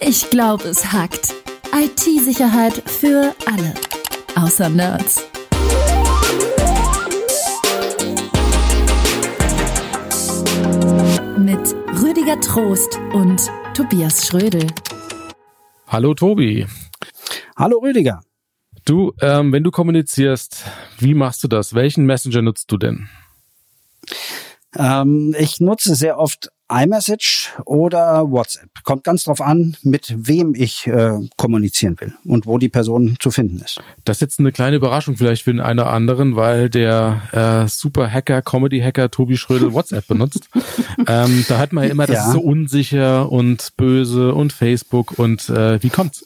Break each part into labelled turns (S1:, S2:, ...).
S1: Ich glaube, es hackt. IT-Sicherheit für alle. Außer Nerds. Mit Rüdiger Trost und Tobias Schrödel.
S2: Hallo Tobi.
S3: Hallo Rüdiger.
S2: Du, ähm, wenn du kommunizierst, wie machst du das? Welchen Messenger nutzt du denn?
S3: Ähm, ich nutze sehr oft iMessage oder WhatsApp. Kommt ganz drauf an, mit wem ich äh, kommunizieren will und wo die Person zu finden ist.
S2: Das ist jetzt eine kleine Überraschung vielleicht für den einen oder anderen, weil der äh, Super Hacker, Comedy Hacker Tobi Schrödel WhatsApp benutzt. ähm, da hat man ja immer, das ja. ist so unsicher und böse und Facebook und äh, wie kommt's?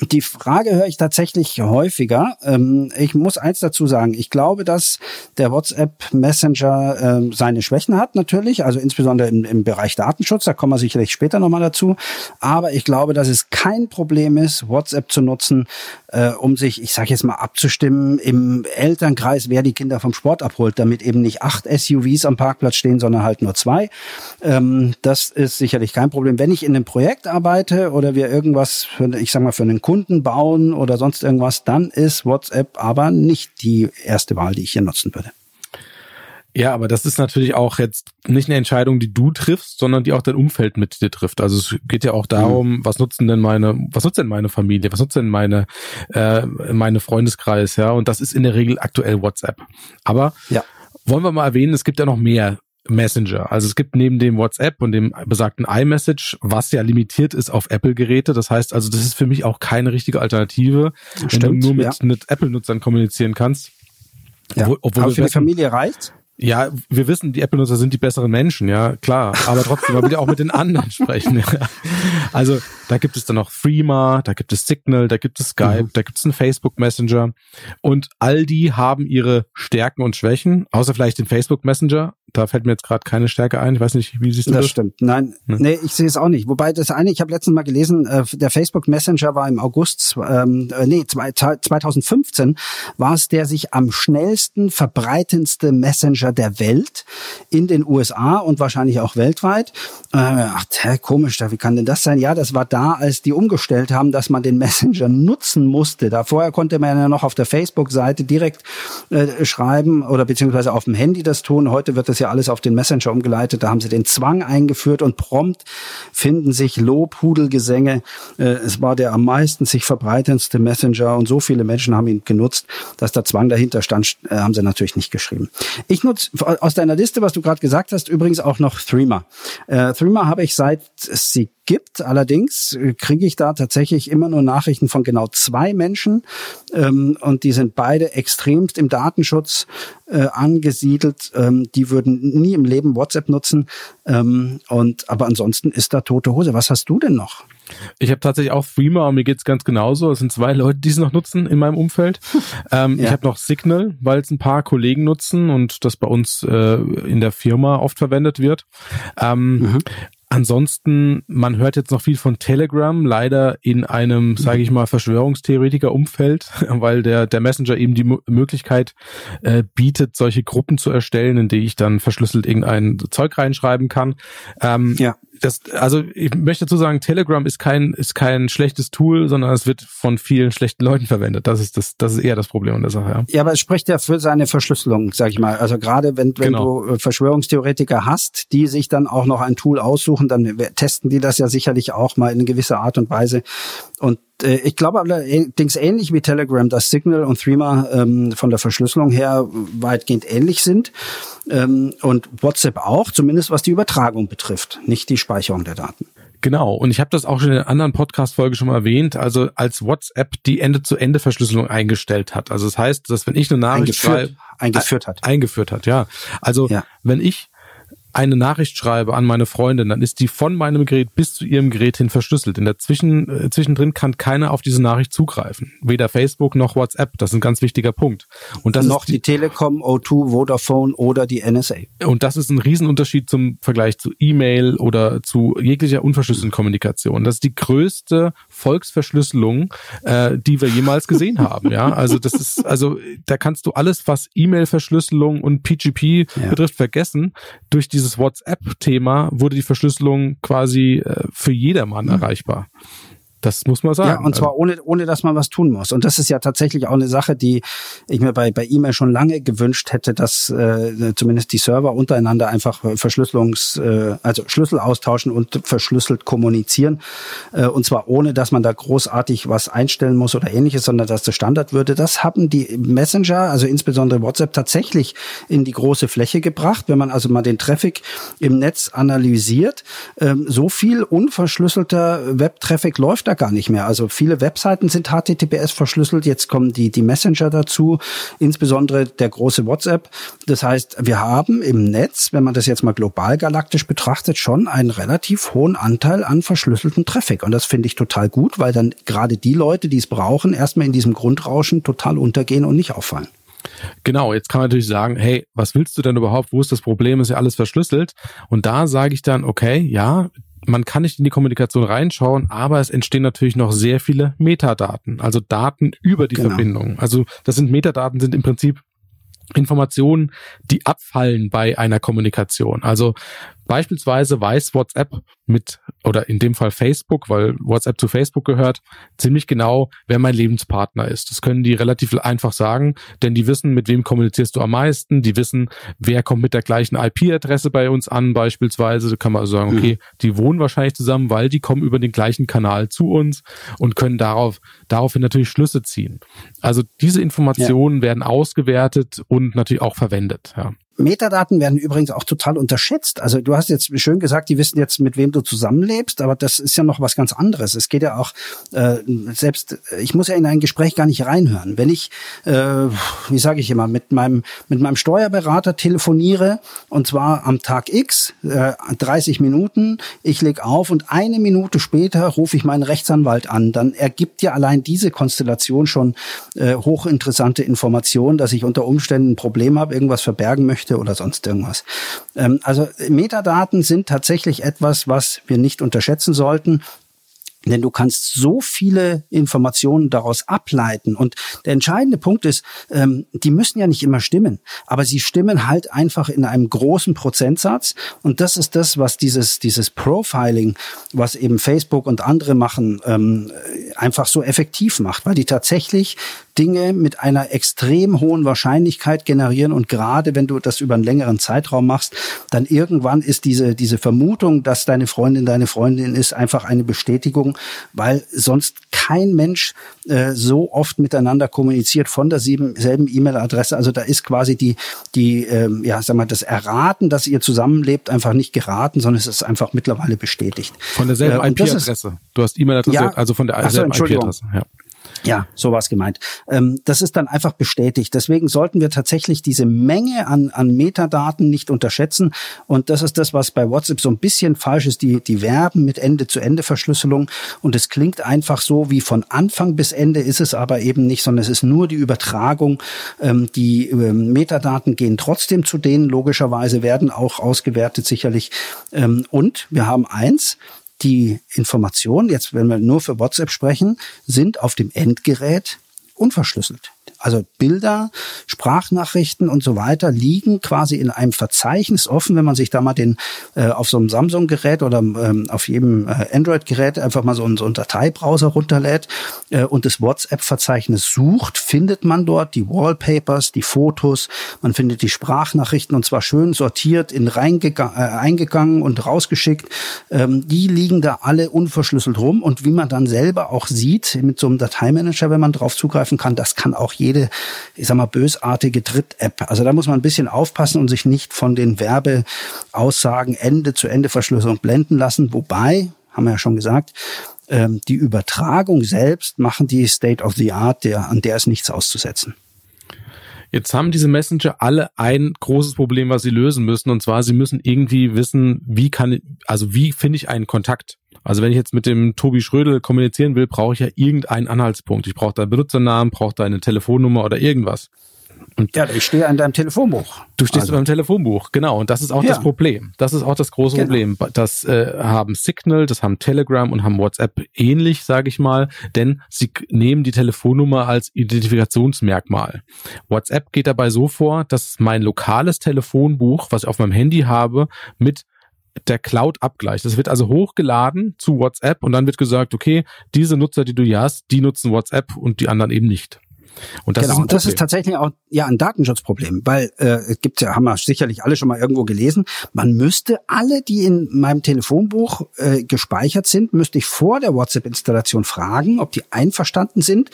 S3: Die Frage höre ich tatsächlich häufiger. Ähm, ich muss eins dazu sagen. Ich glaube, dass der WhatsApp Messenger ähm, seine Schwächen hat, natürlich. Also insbesondere im, im Bereich Datenschutz. Da kommen wir sicherlich später nochmal dazu. Aber ich glaube, dass es kein Problem ist, WhatsApp zu nutzen, äh, um sich, ich sage jetzt mal, abzustimmen im Elternkreis, wer die Kinder vom Sport abholt, damit eben nicht acht SUVs am Parkplatz stehen, sondern halt nur zwei. Ähm, das ist sicherlich kein Problem. Wenn ich in einem Projekt arbeite oder wir irgendwas, für, ich sag mal, für einen Kunden bauen oder sonst irgendwas, dann ist WhatsApp aber nicht die erste Wahl, die ich hier nutzen würde.
S2: Ja, aber das ist natürlich auch jetzt nicht eine Entscheidung, die du triffst, sondern die auch dein Umfeld mit dir trifft. Also es geht ja auch darum, mhm. was nutzen denn meine, was nutzt denn meine Familie, was nutzt denn meine, äh, meine Freundeskreis, ja? Und das ist in der Regel aktuell WhatsApp. Aber ja. wollen wir mal erwähnen, es gibt ja noch mehr Messenger. Also es gibt neben dem WhatsApp und dem besagten iMessage, was ja limitiert ist auf Apple-Geräte. Das heißt also, das ist für mich auch keine richtige Alternative, Stimmt, wenn du nur mit, ja. mit Apple-Nutzern kommunizieren kannst.
S3: Ja. Obwohl, obwohl Aber für die Familie reicht
S2: ja, wir wissen, die Apple-Nutzer sind die besseren Menschen, ja, klar. Aber trotzdem, man will ja auch mit den anderen sprechen. Ja. Also, da gibt es dann noch Freema, da gibt es Signal, da gibt es Skype, mhm. da gibt es einen Facebook Messenger. Und all die haben ihre Stärken und Schwächen, außer vielleicht den Facebook Messenger. Da fällt mir jetzt gerade keine Stärke ein. Ich weiß nicht, wie siehst du das?
S3: Das stimmt. Nein, hm. nee, ich sehe es auch nicht. Wobei das eine, ich habe letztens mal gelesen, äh, der Facebook Messenger war im August, ähm, äh, nee, 2015 war es der sich am schnellsten verbreitendste Messenger der Welt in den USA und wahrscheinlich auch weltweit. Äh, ach, hä, komisch, wie kann denn das sein? Ja, das war da, als die umgestellt haben, dass man den Messenger nutzen musste. Da vorher konnte man ja noch auf der Facebook-Seite direkt äh, schreiben oder beziehungsweise auf dem Handy das tun. Heute wird das ja alles auf den Messenger umgeleitet. Da haben sie den Zwang eingeführt und prompt finden sich Lobhudelgesänge. Äh, es war der am meisten sich verbreitendste Messenger und so viele Menschen haben ihn genutzt, dass der Zwang dahinter stand, äh, haben sie natürlich nicht geschrieben. Ich nutze aus deiner Liste, was du gerade gesagt hast, übrigens auch noch Threema. Äh, Threema habe ich seit sie gibt. Allerdings äh, kriege ich da tatsächlich immer nur Nachrichten von genau zwei Menschen ähm, und die sind beide extremst im Datenschutz äh, angesiedelt. Ähm, die würden nie im Leben WhatsApp nutzen ähm, und aber ansonsten ist da tote Hose. Was hast du denn noch?
S2: Ich habe tatsächlich auch Threema und mir geht's ganz genauso. Es sind zwei Leute, die es noch nutzen in meinem Umfeld. ähm, ja. Ich habe noch Signal, weil es ein paar Kollegen nutzen und das bei uns äh, in der Firma oft verwendet wird. Ähm, mhm. Ansonsten, man hört jetzt noch viel von Telegram, leider in einem, sage ich mal, Verschwörungstheoretiker-Umfeld, weil der, der Messenger eben die M Möglichkeit äh, bietet, solche Gruppen zu erstellen, in die ich dann verschlüsselt irgendein Zeug reinschreiben kann. Ähm, ja das, also ich möchte dazu sagen, Telegram ist kein, ist kein schlechtes Tool, sondern es wird von vielen schlechten Leuten verwendet. Das ist das, das ist eher das Problem an der Sache. Ja,
S3: ja aber es spricht ja für seine Verschlüsselung, sag ich mal. Also gerade wenn, wenn genau. du äh, Verschwörungstheoretiker hast, die sich dann auch noch ein Tool aussuchen, dann testen die das ja sicherlich auch mal in gewisser Art und Weise. Und äh, ich glaube allerdings ähnlich wie Telegram, dass Signal und Threema ähm, von der Verschlüsselung her weitgehend ähnlich sind ähm, und WhatsApp auch, zumindest was die Übertragung betrifft, nicht die Speicherung der Daten.
S2: Genau, und ich habe das auch schon in einer anderen Podcast-Folge schon mal erwähnt, also als WhatsApp die Ende-zu-Ende-Verschlüsselung eingestellt hat. Also das heißt, dass wenn ich eine Nachricht
S3: eingeführt, schreibe, eingeführt hat.
S2: Eingeführt hat, ja. Also ja. wenn ich eine Nachricht schreibe an meine Freundin, dann ist die von meinem Gerät bis zu ihrem Gerät hin verschlüsselt. In der Zwischen, äh, zwischendrin kann keiner auf diese Nachricht zugreifen. Weder Facebook noch WhatsApp. Das ist ein ganz wichtiger Punkt.
S3: Und das noch ist die, die Telekom, O2, Vodafone oder die NSA.
S2: Und das ist ein Riesenunterschied zum Vergleich zu E-Mail oder zu jeglicher unverschlüsselten Kommunikation. Das ist die größte Volksverschlüsselung, äh, die wir jemals gesehen haben. Ja, also das ist, also da kannst du alles, was E-Mail-Verschlüsselung und PGP ja. betrifft, vergessen durch die dieses WhatsApp-Thema wurde die Verschlüsselung quasi äh, für jedermann mhm. erreichbar. Das muss man sagen.
S3: Ja, und zwar ohne, ohne dass man was tun muss. Und das ist ja tatsächlich auch eine Sache, die ich mir bei, bei E-Mail schon lange gewünscht hätte, dass äh, zumindest die Server untereinander einfach Verschlüsselungs, äh, also Schlüssel austauschen und verschlüsselt kommunizieren. Äh, und zwar ohne, dass man da großartig was einstellen muss oder ähnliches, sondern dass das Standard würde. Das haben die Messenger, also insbesondere WhatsApp, tatsächlich in die große Fläche gebracht. Wenn man also mal den Traffic im Netz analysiert, ähm, so viel unverschlüsselter Web-Traffic läuft da gar nicht mehr. Also viele Webseiten sind HTTPS verschlüsselt. Jetzt kommen die, die Messenger dazu, insbesondere der große WhatsApp. Das heißt, wir haben im Netz, wenn man das jetzt mal global galaktisch betrachtet, schon einen relativ hohen Anteil an verschlüsselten Traffic. Und das finde ich total gut, weil dann gerade die Leute, die es brauchen, erstmal in diesem Grundrauschen total untergehen und nicht auffallen.
S2: Genau, jetzt kann man natürlich sagen, hey, was willst du denn überhaupt? Wo ist das Problem? Ist ja alles verschlüsselt. Und da sage ich dann, okay, ja, man kann nicht in die Kommunikation reinschauen, aber es entstehen natürlich noch sehr viele Metadaten, also Daten über die genau. Verbindung. Also das sind Metadaten, sind im Prinzip Informationen, die abfallen bei einer Kommunikation. Also Beispielsweise weiß WhatsApp mit, oder in dem Fall Facebook, weil WhatsApp zu Facebook gehört, ziemlich genau, wer mein Lebenspartner ist. Das können die relativ einfach sagen, denn die wissen, mit wem kommunizierst du am meisten, die wissen, wer kommt mit der gleichen IP-Adresse bei uns an, beispielsweise. Da kann man also sagen, okay, die wohnen wahrscheinlich zusammen, weil die kommen über den gleichen Kanal zu uns und können darauf, daraufhin natürlich Schlüsse ziehen. Also diese Informationen ja. werden ausgewertet und natürlich auch verwendet, ja.
S3: Metadaten werden übrigens auch total unterschätzt. Also du hast jetzt schön gesagt, die wissen jetzt, mit wem du zusammenlebst, aber das ist ja noch was ganz anderes. Es geht ja auch, äh, selbst, ich muss ja in ein Gespräch gar nicht reinhören. Wenn ich, äh, wie sage ich immer, mit meinem, mit meinem Steuerberater telefoniere, und zwar am Tag X, äh, 30 Minuten, ich leg auf und eine Minute später rufe ich meinen Rechtsanwalt an, dann ergibt ja allein diese Konstellation schon äh, hochinteressante Informationen, dass ich unter Umständen ein Problem habe, irgendwas verbergen möchte Geschichte oder sonst irgendwas. Ähm, also Metadaten sind tatsächlich etwas, was wir nicht unterschätzen sollten. Denn du kannst so viele Informationen daraus ableiten. Und der entscheidende Punkt ist, ähm, die müssen ja nicht immer stimmen, aber sie stimmen halt einfach in einem großen Prozentsatz. Und das ist das, was dieses, dieses Profiling, was eben Facebook und andere machen, ähm, einfach so effektiv macht, weil die tatsächlich Dinge mit einer extrem hohen Wahrscheinlichkeit generieren und gerade wenn du das über einen längeren Zeitraum machst, dann irgendwann ist diese, diese Vermutung, dass deine Freundin deine Freundin ist, einfach eine Bestätigung, weil sonst kein Mensch äh, so oft miteinander kommuniziert von derselben E-Mail-Adresse. Also da ist quasi die, die, ähm, ja, sag mal, das Erraten, dass ihr zusammenlebt, einfach nicht geraten, sondern es ist einfach mittlerweile bestätigt.
S2: Von derselben äh, IP-Adresse. Du hast E-Mail-Adresse, ja, also von derselben so, IP-Adresse. Ja.
S3: Ja, so war gemeint. Ähm, das ist dann einfach bestätigt. Deswegen sollten wir tatsächlich diese Menge an, an Metadaten nicht unterschätzen. Und das ist das, was bei WhatsApp so ein bisschen falsch ist. Die, die Verben mit Ende-zu-Ende-Verschlüsselung. Und es klingt einfach so, wie von Anfang bis Ende ist es aber eben nicht, sondern es ist nur die Übertragung. Ähm, die ähm, Metadaten gehen trotzdem zu denen, logischerweise werden auch ausgewertet sicherlich. Ähm, und wir haben eins, die Informationen, jetzt wenn wir nur für WhatsApp sprechen, sind auf dem Endgerät unverschlüsselt. Also Bilder, Sprachnachrichten und so weiter liegen quasi in einem Verzeichnis offen, wenn man sich da mal den äh, auf so einem Samsung-Gerät oder ähm, auf jedem äh, Android-Gerät einfach mal so, einen, so einen Dateibrowser runterlädt äh, und das WhatsApp-Verzeichnis sucht, findet man dort die Wallpapers, die Fotos, man findet die Sprachnachrichten und zwar schön sortiert, in reingegangen, äh, eingegangen und rausgeschickt. Ähm, die liegen da alle unverschlüsselt rum und wie man dann selber auch sieht mit so einem Dateimanager, wenn man drauf zugreifen kann, das kann auch jede, ich sag mal, bösartige Dritt-App. Also da muss man ein bisschen aufpassen und sich nicht von den Werbeaussagen Ende-zu-Ende-Verschlüsselung blenden lassen. Wobei, haben wir ja schon gesagt, ähm, die Übertragung selbst machen die State of the Art, der, an der ist nichts auszusetzen.
S2: Jetzt haben diese Messenger alle ein großes Problem, was sie lösen müssen. Und zwar, sie müssen irgendwie wissen, wie kann, also wie finde ich einen Kontakt? Also wenn ich jetzt mit dem Tobi Schrödel kommunizieren will, brauche ich ja irgendeinen Anhaltspunkt. Ich brauche deinen Benutzernamen, brauche deine Telefonnummer oder irgendwas.
S3: Und ja, ich stehe an deinem Telefonbuch.
S2: Du stehst also. beim Telefonbuch, genau. Und das ist auch ja. das Problem. Das ist auch das große genau. Problem. Das äh, haben Signal, das haben Telegram und haben WhatsApp ähnlich, sage ich mal, denn sie nehmen die Telefonnummer als Identifikationsmerkmal. WhatsApp geht dabei so vor, dass mein lokales Telefonbuch, was ich auf meinem Handy habe, mit der Cloud abgleicht. Das wird also hochgeladen zu WhatsApp und dann wird gesagt, okay, diese Nutzer, die du hier hast, die nutzen WhatsApp und die anderen eben nicht.
S3: Und das genau, ist und das ist tatsächlich auch ja ein Datenschutzproblem, weil äh, es gibt ja, haben wir sicherlich alle schon mal irgendwo gelesen, man müsste alle, die in meinem Telefonbuch äh, gespeichert sind, müsste ich vor der WhatsApp-Installation fragen, ob die einverstanden sind,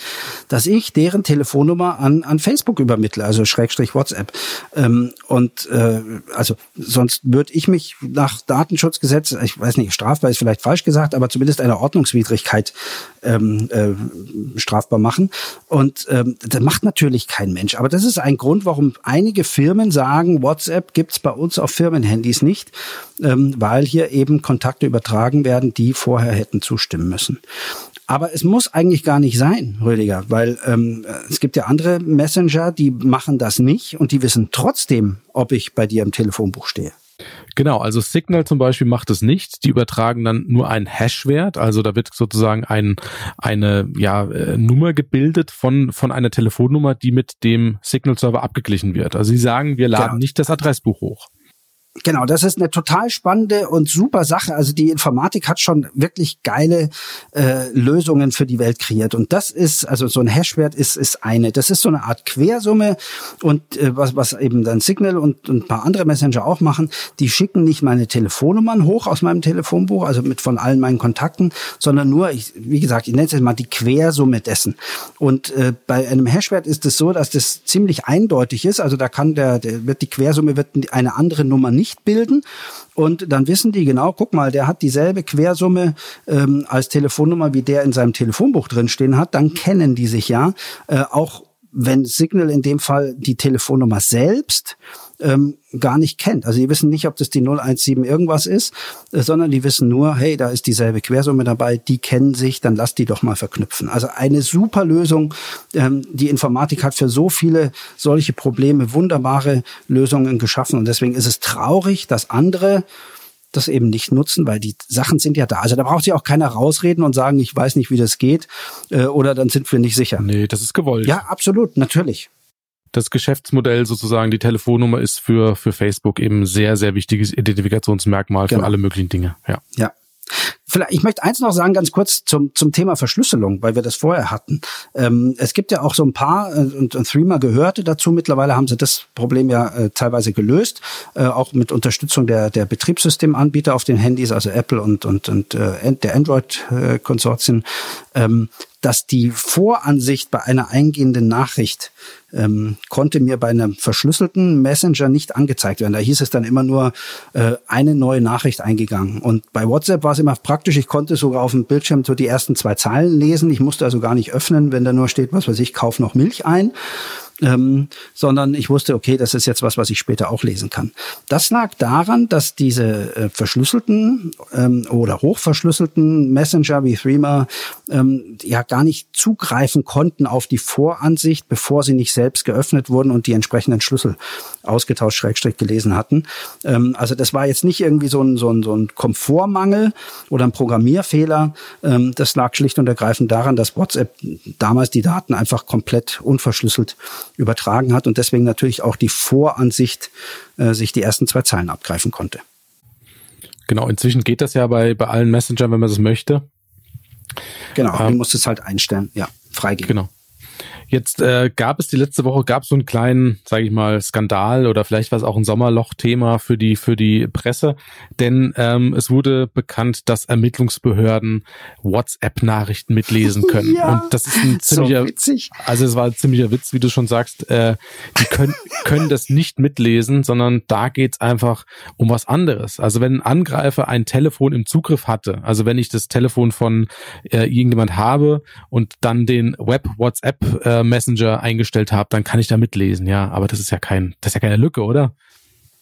S3: dass ich deren Telefonnummer an, an Facebook übermittle, also Schrägstrich WhatsApp. Ähm, und äh, also sonst würde ich mich nach Datenschutzgesetz, ich weiß nicht, strafbar ist vielleicht falsch gesagt, aber zumindest eine Ordnungswidrigkeit ähm, äh, strafbar machen. Und ähm, das macht natürlich kein Mensch. Aber das ist ein Grund, warum einige Firmen sagen, WhatsApp gibt's bei uns auf Firmenhandys nicht, ähm, weil hier eben Kontakte übertragen werden, die vorher hätten zustimmen müssen. Aber es muss eigentlich gar nicht sein, Rüdiger, weil ähm, es gibt ja andere Messenger, die machen das nicht und die wissen trotzdem, ob ich bei dir im Telefonbuch stehe.
S2: Genau, also Signal zum Beispiel macht es nicht. Die übertragen dann nur einen Hash-Wert. Also da wird sozusagen ein, eine ja, äh, Nummer gebildet von, von einer Telefonnummer, die mit dem Signal-Server abgeglichen wird. Also sie sagen, wir laden genau. nicht das Adressbuch hoch.
S3: Genau, das ist eine total spannende und super Sache. Also die Informatik hat schon wirklich geile äh, Lösungen für die Welt kreiert. Und das ist, also so ein Hashwert ist, ist eine. Das ist so eine Art Quersumme und äh, was, was eben dann Signal und, und ein paar andere Messenger auch machen, die schicken nicht meine Telefonnummern hoch aus meinem Telefonbuch, also mit von allen meinen Kontakten, sondern nur, ich, wie gesagt, ich nenne es jetzt mal die Quersumme dessen. Und äh, bei einem Hashwert ist es so, dass das ziemlich eindeutig ist. Also da kann der, der wird die Quersumme wird eine andere Nummer nicht nicht bilden. Und dann wissen die genau, guck mal, der hat dieselbe Quersumme ähm, als Telefonnummer, wie der in seinem Telefonbuch drinstehen hat. Dann kennen die sich ja. Äh, auch wenn Signal in dem Fall die Telefonnummer selbst ähm, gar nicht kennt. Also die wissen nicht, ob das die 017 irgendwas ist, äh, sondern die wissen nur, hey, da ist dieselbe Quersumme dabei, die kennen sich, dann lass die doch mal verknüpfen. Also eine super Lösung. Ähm, die Informatik hat für so viele solche Probleme wunderbare Lösungen geschaffen und deswegen ist es traurig, dass andere das eben nicht nutzen, weil die Sachen sind ja da. Also da braucht sich auch keiner rausreden und sagen, ich weiß nicht, wie das geht, äh, oder dann sind wir nicht sicher.
S2: Nee, das ist gewollt.
S3: Ja, absolut, natürlich
S2: das Geschäftsmodell sozusagen, die Telefonnummer ist für, für Facebook eben sehr, sehr wichtiges Identifikationsmerkmal genau. für alle möglichen Dinge. Ja.
S3: Ja. Vielleicht, ich möchte eins noch sagen, ganz kurz zum, zum Thema Verschlüsselung, weil wir das vorher hatten. Ähm, es gibt ja auch so ein paar, äh, und, und Threema gehörte dazu, mittlerweile haben sie das Problem ja äh, teilweise gelöst, äh, auch mit Unterstützung der, der Betriebssystemanbieter auf den Handys, also Apple und, und, und äh, der Android-Konsortien. Ähm, dass die Voransicht bei einer eingehenden Nachricht ähm, konnte mir bei einem verschlüsselten Messenger nicht angezeigt werden. Da hieß es dann immer nur äh, eine neue Nachricht eingegangen. Und bei WhatsApp war es immer praktisch. Ich konnte sogar auf dem Bildschirm so die ersten zwei Zeilen lesen. Ich musste also gar nicht öffnen, wenn da nur steht, was weiß ich, kauf noch Milch ein ähm, sondern ich wusste, okay, das ist jetzt was, was ich später auch lesen kann. Das lag daran, dass diese äh, verschlüsselten ähm, oder hochverschlüsselten Messenger wie Threema ähm, ja gar nicht zugreifen konnten auf die Voransicht, bevor sie nicht selbst geöffnet wurden und die entsprechenden Schlüssel ausgetauscht, Schrägstrich gelesen hatten. Ähm, also das war jetzt nicht irgendwie so ein, so ein, so ein Komfortmangel oder ein Programmierfehler. Ähm, das lag schlicht und ergreifend daran, dass WhatsApp damals die Daten einfach komplett unverschlüsselt übertragen hat und deswegen natürlich auch die Voransicht äh, sich die ersten zwei Zeilen abgreifen konnte.
S2: Genau, inzwischen geht das ja bei, bei allen Messengern, wenn man das möchte.
S3: Genau, ähm, du musst es halt einstellen, ja, freigeben.
S2: Genau. Jetzt äh, gab es die letzte Woche gab so einen kleinen, sage ich mal, Skandal oder vielleicht war es auch ein Sommerloch-Thema für die für die Presse, denn ähm, es wurde bekannt, dass Ermittlungsbehörden WhatsApp-Nachrichten mitlesen können ja, und das ist ein ziemlicher, so also es war ein ziemlicher Witz, wie du schon sagst. Äh, die können können das nicht mitlesen, sondern da geht's einfach um was anderes. Also wenn ein Angreifer ein Telefon im Zugriff hatte, also wenn ich das Telefon von äh, irgendjemand habe und dann den Web WhatsApp äh, Messenger eingestellt habe, dann kann ich da mitlesen, ja. Aber das ist ja kein, das ist ja keine Lücke, oder?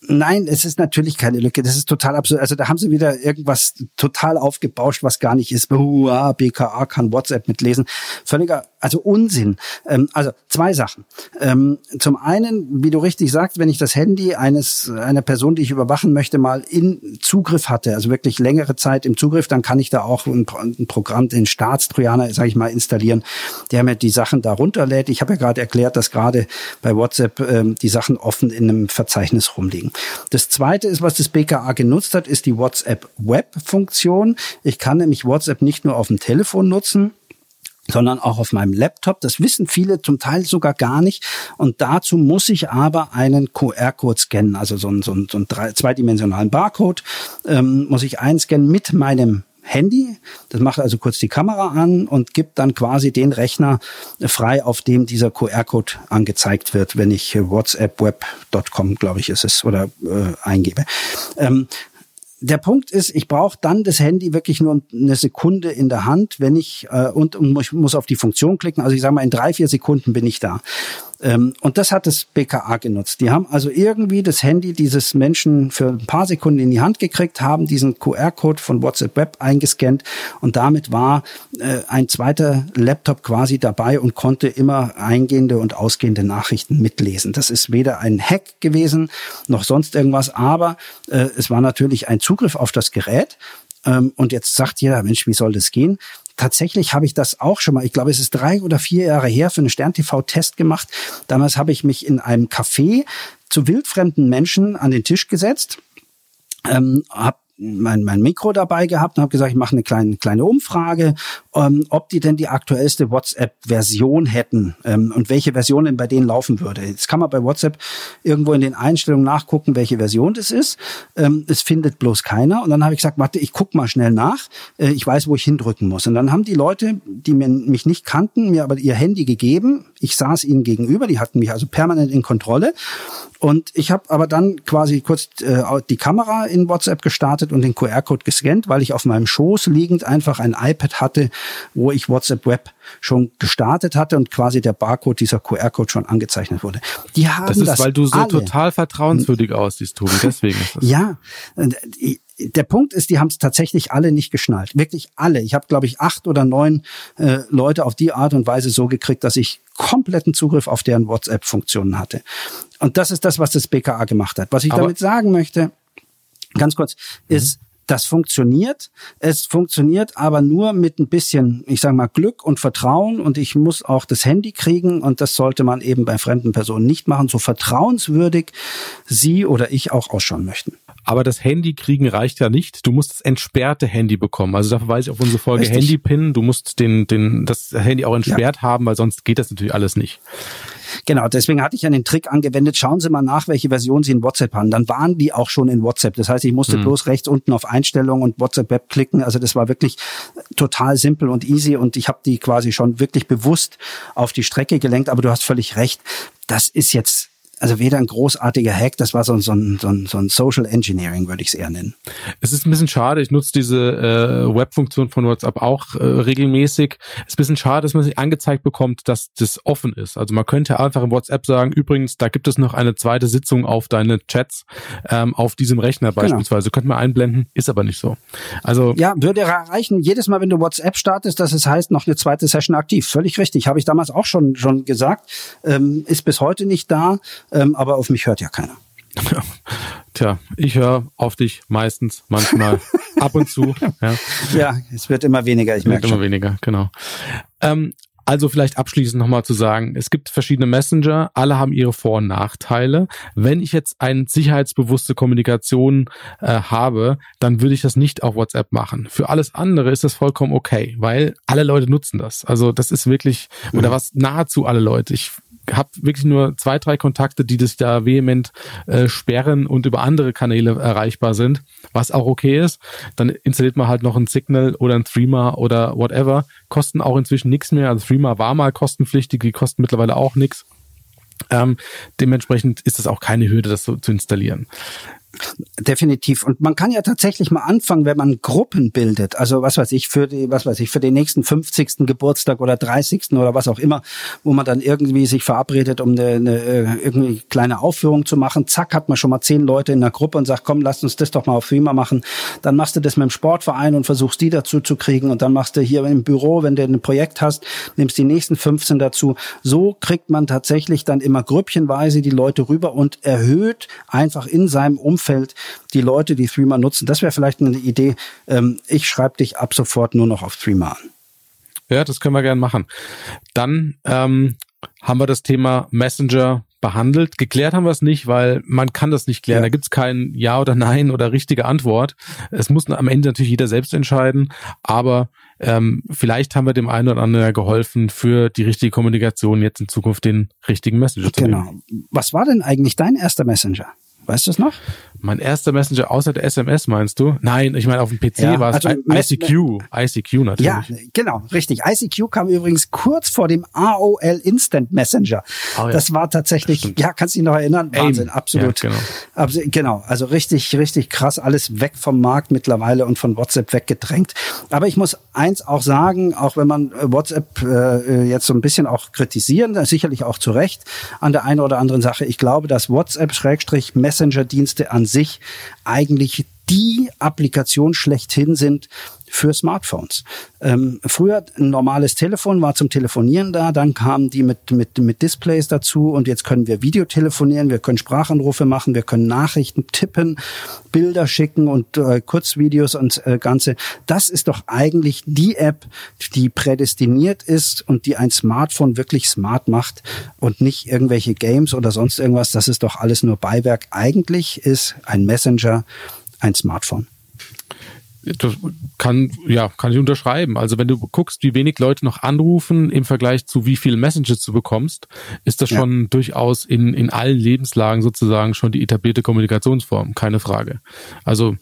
S3: Nein, es ist natürlich keine Lücke. Das ist total absurd. Also da haben sie wieder irgendwas total aufgebauscht, was gar nicht ist. Uah, BKA kann WhatsApp mitlesen. Völliger also Unsinn. Ähm, also zwei Sachen. Ähm, zum einen, wie du richtig sagst, wenn ich das Handy eines einer Person, die ich überwachen möchte, mal in Zugriff hatte, also wirklich längere Zeit im Zugriff, dann kann ich da auch ein, ein Programm, den Staatstrojaner, sage ich mal, installieren, der mir die Sachen da runterlädt. Ich habe ja gerade erklärt, dass gerade bei WhatsApp ähm, die Sachen offen in einem Verzeichnis rumliegen. Das zweite ist, was das BKA genutzt hat, ist die WhatsApp Web Funktion. Ich kann nämlich WhatsApp nicht nur auf dem Telefon nutzen, sondern auch auf meinem Laptop. Das wissen viele zum Teil sogar gar nicht. Und dazu muss ich aber einen QR-Code scannen, also so einen, so einen, so einen drei, zweidimensionalen Barcode, ähm, muss ich einscannen mit meinem Handy. Das macht also kurz die Kamera an und gibt dann quasi den Rechner frei, auf dem dieser QR-Code angezeigt wird, wenn ich whatsappweb.com, glaube ich, ist es, oder äh, eingebe. Ähm, der Punkt ist, ich brauche dann das Handy wirklich nur eine Sekunde in der Hand, wenn ich äh, und, und muss, muss auf die Funktion klicken. Also ich sage mal, in drei, vier Sekunden bin ich da. Ähm, und das hat das BKA genutzt. Die haben also irgendwie das Handy dieses Menschen für ein paar Sekunden in die Hand gekriegt, haben diesen QR-Code von WhatsApp Web eingescannt und damit war äh, ein zweiter Laptop quasi dabei und konnte immer eingehende und ausgehende Nachrichten mitlesen. Das ist weder ein Hack gewesen noch sonst irgendwas, aber äh, es war natürlich ein Zugriff auf das Gerät. Ähm, und jetzt sagt jeder, Mensch, wie soll das gehen? Tatsächlich habe ich das auch schon mal, ich glaube, es ist drei oder vier Jahre her, für einen Stern-TV-Test gemacht. Damals habe ich mich in einem Café zu wildfremden Menschen an den Tisch gesetzt, ähm, habe mein, mein Mikro dabei gehabt und habe gesagt, ich mache eine kleine, kleine Umfrage, ähm, ob die denn die aktuellste WhatsApp-Version hätten ähm, und welche Version denn bei denen laufen würde. Jetzt kann man bei WhatsApp irgendwo in den Einstellungen nachgucken, welche Version das ist. Ähm, es findet bloß keiner. Und dann habe ich gesagt, warte, ich guck mal schnell nach. Äh, ich weiß, wo ich hindrücken muss. Und dann haben die Leute, die mir, mich nicht kannten, mir aber ihr Handy gegeben. Ich saß ihnen gegenüber, die hatten mich also permanent in Kontrolle. Und ich habe aber dann quasi kurz äh, die Kamera in WhatsApp gestartet und den QR-Code gescannt, weil ich auf meinem Schoß liegend einfach ein iPad hatte, wo ich WhatsApp Web schon gestartet hatte und quasi der Barcode, dieser QR-Code schon angezeichnet wurde.
S2: Die haben das ist, das weil du so alle. total vertrauenswürdig aussiehst, Tobi. Deswegen ist das.
S3: Ja, der Punkt ist, die haben es tatsächlich alle nicht geschnallt. Wirklich alle. Ich habe, glaube ich, acht oder neun äh, Leute auf die Art und Weise so gekriegt, dass ich kompletten Zugriff auf deren WhatsApp-Funktionen hatte. Und das ist das, was das BKA gemacht hat. Was ich Aber damit sagen möchte, ganz kurz, mhm. Das funktioniert. Es funktioniert aber nur mit ein bisschen, ich sage mal, Glück und Vertrauen. Und ich muss auch das Handy kriegen. Und das sollte man eben bei fremden Personen nicht machen, so vertrauenswürdig Sie oder ich auch ausschauen möchten.
S2: Aber das Handy kriegen reicht ja nicht. Du musst das entsperrte Handy bekommen. Also da verweise ich auf unsere Folge Handy-Pin. Du musst den, den, das Handy auch entsperrt ja. haben, weil sonst geht das natürlich alles nicht.
S3: Genau, deswegen hatte ich ja den Trick angewendet, schauen Sie mal nach, welche Version Sie in WhatsApp haben. Dann waren die auch schon in WhatsApp. Das heißt, ich musste mhm. bloß rechts unten auf Einstellungen und WhatsApp Web klicken. Also das war wirklich total simpel und easy und ich habe die quasi schon wirklich bewusst auf die Strecke gelenkt. Aber du hast völlig recht. Das ist jetzt also weder ein großartiger Hack, das war so, so, ein, so, so ein Social Engineering, würde ich es eher nennen.
S2: Es ist ein bisschen schade, ich nutze diese äh, Webfunktion von WhatsApp auch äh, regelmäßig. Es ist ein bisschen schade, dass man sich angezeigt bekommt, dass das offen ist. Also man könnte einfach in WhatsApp sagen, übrigens, da gibt es noch eine zweite Sitzung auf deine Chats ähm, auf diesem Rechner genau. beispielsweise. Genau. Könnte man einblenden, ist aber nicht so. Also
S3: Ja, würde erreichen, jedes Mal, wenn du WhatsApp startest, dass es heißt, noch eine zweite Session aktiv. Völlig richtig. Habe ich damals auch schon, schon gesagt. Ähm, ist bis heute nicht da ähm, aber auf mich hört ja keiner.
S2: Tja, ich höre auf dich meistens, manchmal, ab und zu.
S3: Ja. ja, es wird immer weniger, ich merke
S2: Immer schon. weniger, genau. Ähm, also vielleicht abschließend nochmal zu sagen, es gibt verschiedene Messenger, alle haben ihre Vor- und Nachteile. Wenn ich jetzt eine sicherheitsbewusste Kommunikation äh, habe, dann würde ich das nicht auf WhatsApp machen. Für alles andere ist das vollkommen okay, weil alle Leute nutzen das. Also das ist wirklich, oder mhm. was nahezu alle Leute. Ich habe wirklich nur zwei, drei Kontakte, die das da vehement äh, sperren und über andere Kanäle erreichbar sind, was auch okay ist. Dann installiert man halt noch ein Signal oder ein Threema oder whatever. Kosten auch inzwischen nichts mehr. Also Threema war mal kostenpflichtig, die kosten mittlerweile auch nichts. Ähm, dementsprechend ist es auch keine Hürde, das so zu installieren.
S3: Definitiv. Und man kann ja tatsächlich mal anfangen, wenn man Gruppen bildet. Also was weiß ich, für die, was weiß ich, für den nächsten 50. Geburtstag oder 30. oder was auch immer, wo man dann irgendwie sich verabredet, um eine, eine äh, irgendwie kleine Aufführung zu machen. Zack, hat man schon mal zehn Leute in der Gruppe und sagt, komm, lass uns das doch mal auf Threema machen. Dann machst du das mit dem Sportverein und versuchst die dazu zu kriegen. Und dann machst du hier im Büro, wenn du ein Projekt hast, nimmst die nächsten 15 dazu. So kriegt man tatsächlich dann immer grüppchenweise die Leute rüber und erhöht einfach in seinem Umfeld die Leute, die Threema nutzen. Das wäre vielleicht eine Idee. Ähm, ich schreibe dich ab sofort nur noch auf Threema an.
S2: Ja, das können wir gerne machen. Dann ähm, haben wir das Thema Messenger behandelt. Geklärt haben wir es nicht, weil man kann das nicht klären. Ja. Da gibt es kein Ja oder Nein oder richtige Antwort. Es muss am Ende natürlich jeder selbst entscheiden, aber ähm, vielleicht haben wir dem einen oder anderen geholfen, für die richtige Kommunikation jetzt in Zukunft den richtigen Messenger zu
S3: Genau. Was war denn eigentlich dein erster Messenger? Weißt du es noch?
S2: Mein erster Messenger außer der SMS, meinst du? Nein, ich meine, auf dem PC ja, war es also ICQ. ICQ natürlich. Ja,
S3: genau, richtig. ICQ kam übrigens kurz vor dem AOL Instant Messenger. Oh, ja. Das war tatsächlich, Stimmt. ja, kannst du dich noch erinnern? Wahnsinn, Aim. absolut. Ja, genau. Absolut, genau, also richtig, richtig krass, alles weg vom Markt mittlerweile und von WhatsApp weggedrängt. Aber ich muss eins auch sagen, auch wenn man äh, WhatsApp äh, jetzt so ein bisschen auch kritisieren, sicherlich auch zu Recht an der einen oder anderen Sache. Ich glaube, dass WhatsApp-Messenger-Dienste an sich eigentlich die Applikation schlechthin sind für Smartphones. Ähm, früher ein normales Telefon war zum Telefonieren da, dann kamen die mit, mit, mit Displays dazu und jetzt können wir Videotelefonieren, wir können Sprachanrufe machen, wir können Nachrichten tippen, Bilder schicken und äh, Kurzvideos und äh, Ganze. Das ist doch eigentlich die App, die prädestiniert ist und die ein Smartphone wirklich smart macht und nicht irgendwelche Games oder sonst irgendwas. Das ist doch alles nur Beiwerk. Eigentlich ist ein Messenger ein Smartphone.
S2: Das kann, ja, kann ich unterschreiben. Also wenn du guckst, wie wenig Leute noch anrufen im Vergleich zu wie viele Messages du bekommst, ist das ja. schon durchaus in, in allen Lebenslagen sozusagen schon die etablierte Kommunikationsform, keine Frage. Also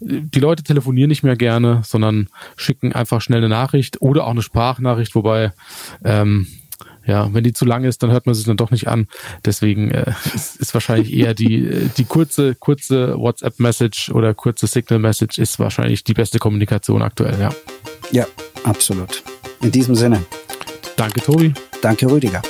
S2: die Leute telefonieren nicht mehr gerne, sondern schicken einfach schnell eine Nachricht oder auch eine Sprachnachricht, wobei ähm, ja, wenn die zu lang ist, dann hört man sich dann doch nicht an. Deswegen äh, ist, ist wahrscheinlich eher die, die kurze, kurze WhatsApp-Message oder kurze Signal-Message ist wahrscheinlich die beste Kommunikation aktuell, ja.
S3: Ja, absolut. In diesem Sinne.
S2: Danke, Tobi.
S3: Danke, Rüdiger.